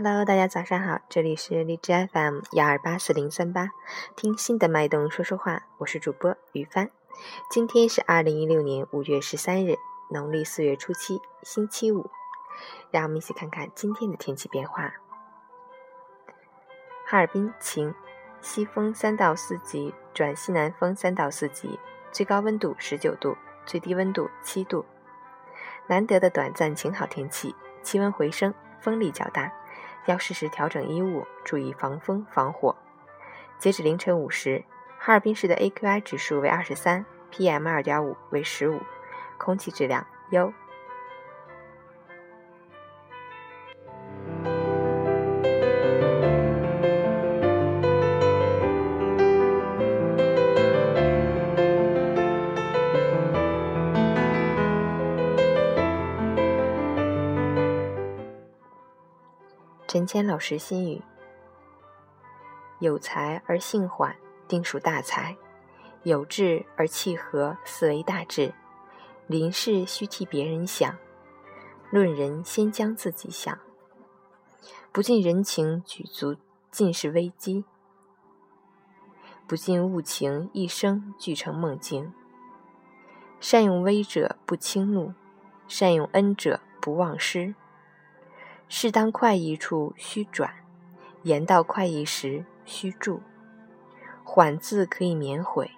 Hello，大家早上好，这里是荔枝 FM 幺二八四零三八，听心的脉动说说话，我是主播于帆。今天是二零一六年五月十三日，农历四月初七，星期五。让我们一起看看今天的天气变化。哈尔滨晴，西风三到四级转西南风三到四级，最高温度十九度，最低温度七度。难得的短暂晴好天气，气温回升，风力较大。要适时调整衣物，注意防风防火。截止凌晨五时，哈尔滨市的 AQI 指数为二十三，PM 二点五为十五，空气质量优。陈谦老师心语：有才而性缓，定属大才；有志而气和，思为大志。临事须替别人想，论人先将自己想。不近人情，举足尽是危机；不近物情，一生俱成梦境。善用威者不轻怒，善用恩者不忘失。适当快意处须转，言到快意时须住。缓字可以免悔，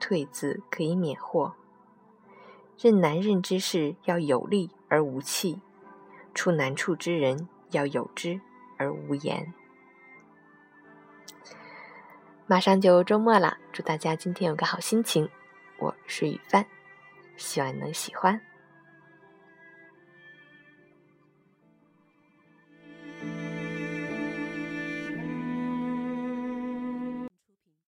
退字可以免祸。任难任之事要有力而无气，处难处之人要有之而无言。马上就周末了，祝大家今天有个好心情。我是雨帆，希望你能喜欢。